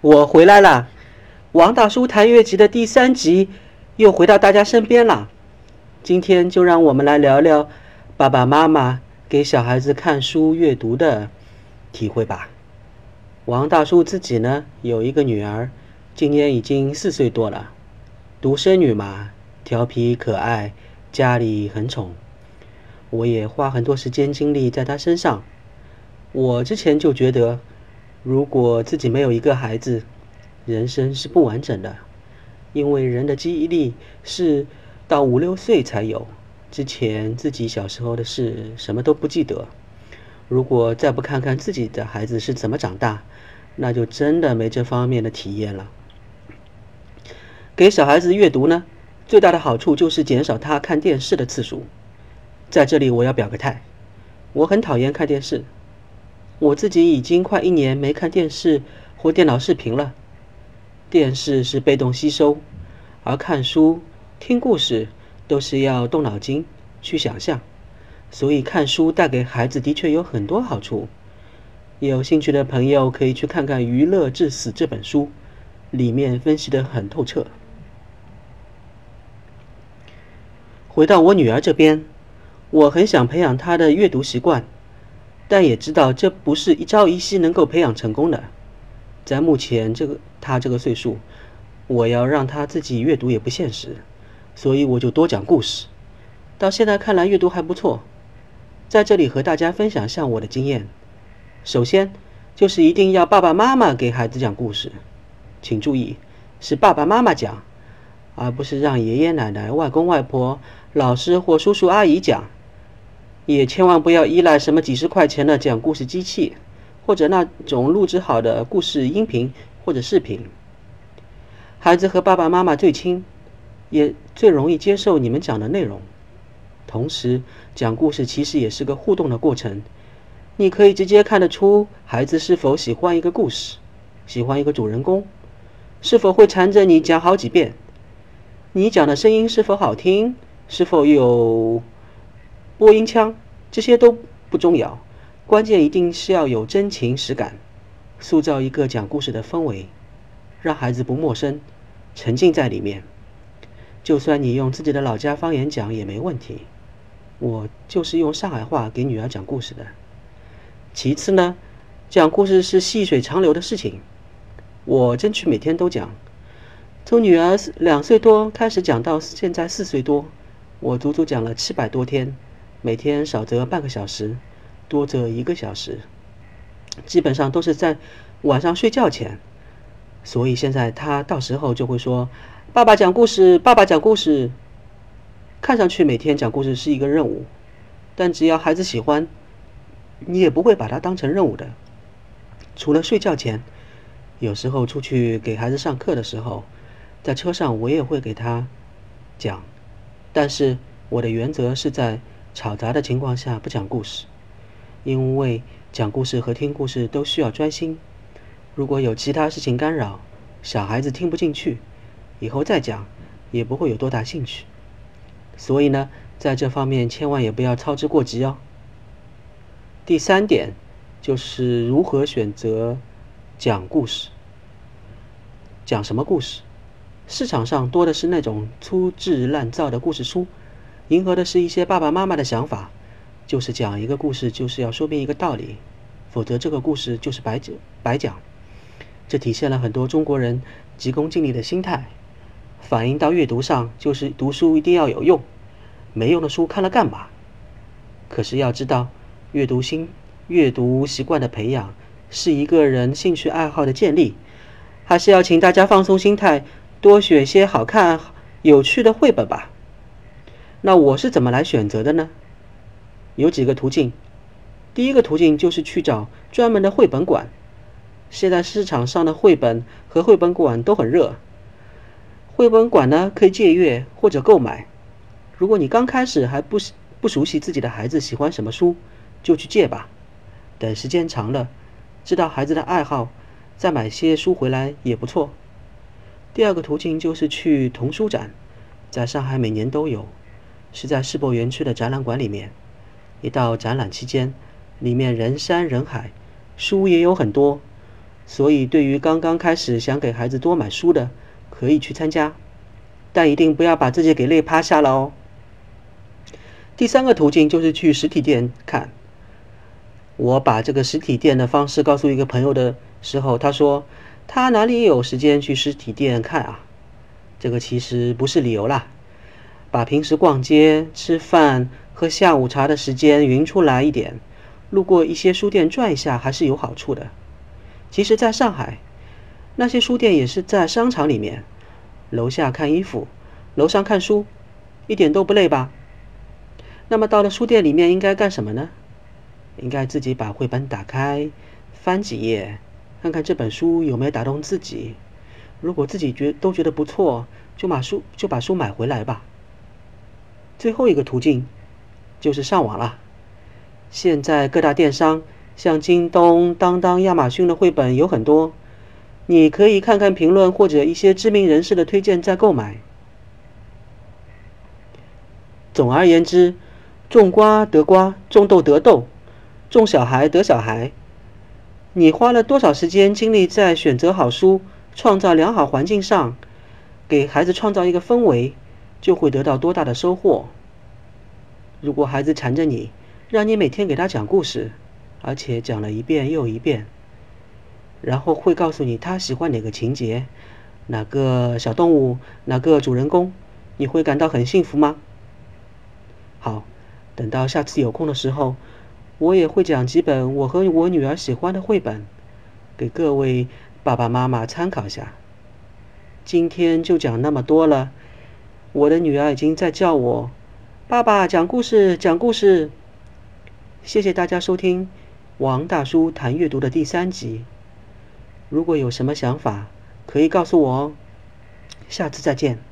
我回来了，王大叔谈乐集的第三集又回到大家身边了。今天就让我们来聊聊爸爸妈妈给小孩子看书阅读的体会吧。王大叔自己呢有一个女儿，今年已经四岁多了，独生女嘛，调皮可爱，家里很宠。我也花很多时间精力在她身上。我之前就觉得，如果自己没有一个孩子，人生是不完整的，因为人的记忆力是到五六岁才有，之前自己小时候的事什么都不记得。如果再不看看自己的孩子是怎么长大，那就真的没这方面的体验了。给小孩子阅读呢，最大的好处就是减少他看电视的次数。在这里我要表个态，我很讨厌看电视。我自己已经快一年没看电视或电脑视频了。电视是被动吸收，而看书、听故事都是要动脑筋去想象，所以看书带给孩子的确有很多好处。有兴趣的朋友可以去看看《娱乐至死》这本书，里面分析的很透彻。回到我女儿这边，我很想培养她的阅读习惯。但也知道这不是一朝一夕能够培养成功的。在目前这个他这个岁数，我要让他自己阅读也不现实，所以我就多讲故事。到现在看来，阅读还不错。在这里和大家分享一下我的经验。首先，就是一定要爸爸妈妈给孩子讲故事，请注意是爸爸妈妈讲，而不是让爷爷奶奶、外公外婆、老师或叔叔阿姨讲。也千万不要依赖什么几十块钱的讲故事机器，或者那种录制好的故事音频或者视频。孩子和爸爸妈妈最亲，也最容易接受你们讲的内容。同时，讲故事其实也是个互动的过程，你可以直接看得出孩子是否喜欢一个故事，喜欢一个主人公，是否会缠着你讲好几遍，你讲的声音是否好听，是否有。播音腔，这些都不重要，关键一定是要有真情实感，塑造一个讲故事的氛围，让孩子不陌生，沉浸在里面。就算你用自己的老家方言讲也没问题。我就是用上海话给女儿讲故事的。其次呢，讲故事是细水长流的事情，我争取每天都讲。从女儿两岁多开始讲到现在四岁多，我足足讲了七百多天。每天少则半个小时，多则一个小时，基本上都是在晚上睡觉前。所以现在他到时候就会说：“爸爸讲故事，爸爸讲故事。”看上去每天讲故事是一个任务，但只要孩子喜欢，你也不会把它当成任务的。除了睡觉前，有时候出去给孩子上课的时候，在车上我也会给他讲，但是我的原则是在。吵杂的情况下不讲故事，因为讲故事和听故事都需要专心。如果有其他事情干扰，小孩子听不进去，以后再讲也不会有多大兴趣。所以呢，在这方面千万也不要操之过急哦。第三点就是如何选择讲故事。讲什么故事？市场上多的是那种粗制滥造的故事书。迎合的是一些爸爸妈妈的想法，就是讲一个故事就是要说明一个道理，否则这个故事就是白讲白讲。这体现了很多中国人急功近利的心态，反映到阅读上就是读书一定要有用，没用的书看了干嘛？可是要知道，阅读心阅读习惯的培养是一个人兴趣爱好的建立，还是要请大家放松心态，多选些好看有趣的绘本吧。那我是怎么来选择的呢？有几个途径。第一个途径就是去找专门的绘本馆。现在市场上的绘本和绘本馆都很热。绘本馆呢可以借阅或者购买。如果你刚开始还不不熟悉自己的孩子喜欢什么书，就去借吧。等时间长了，知道孩子的爱好，再买些书回来也不错。第二个途径就是去童书展，在上海每年都有。是在世博园区的展览馆里面。一到展览期间，里面人山人海，书也有很多。所以对于刚刚开始想给孩子多买书的，可以去参加，但一定不要把自己给累趴下了哦。第三个途径就是去实体店看。我把这个实体店的方式告诉一个朋友的时候，他说他哪里有时间去实体店看啊？这个其实不是理由啦，把平时逛街、吃饭、喝下午茶的时间匀出来一点，路过一些书店转一下还是有好处的。其实，在上海，那些书店也是在商场里面，楼下看衣服，楼上看书，一点都不累吧？那么到了书店里面应该干什么呢？应该自己把绘本打开，翻几页，看看这本书有没有打动自己。如果自己觉都觉得不错，就把书就把书买回来吧。最后一个途径就是上网了。现在各大电商像京东、当当、亚马逊的绘本有很多，你可以看看评论或者一些知名人士的推荐再购买。总而言之，种瓜得瓜，种豆得豆。种小孩得小孩，你花了多少时间精力在选择好书、创造良好环境上，给孩子创造一个氛围，就会得到多大的收获。如果孩子缠着你，让你每天给他讲故事，而且讲了一遍又一遍，然后会告诉你他喜欢哪个情节、哪个小动物、哪个主人公，你会感到很幸福吗？好，等到下次有空的时候。我也会讲几本我和我女儿喜欢的绘本，给各位爸爸妈妈参考下。今天就讲那么多了，我的女儿已经在叫我爸爸讲故事，讲故事。谢谢大家收听王大叔谈阅读的第三集。如果有什么想法，可以告诉我哦。下次再见。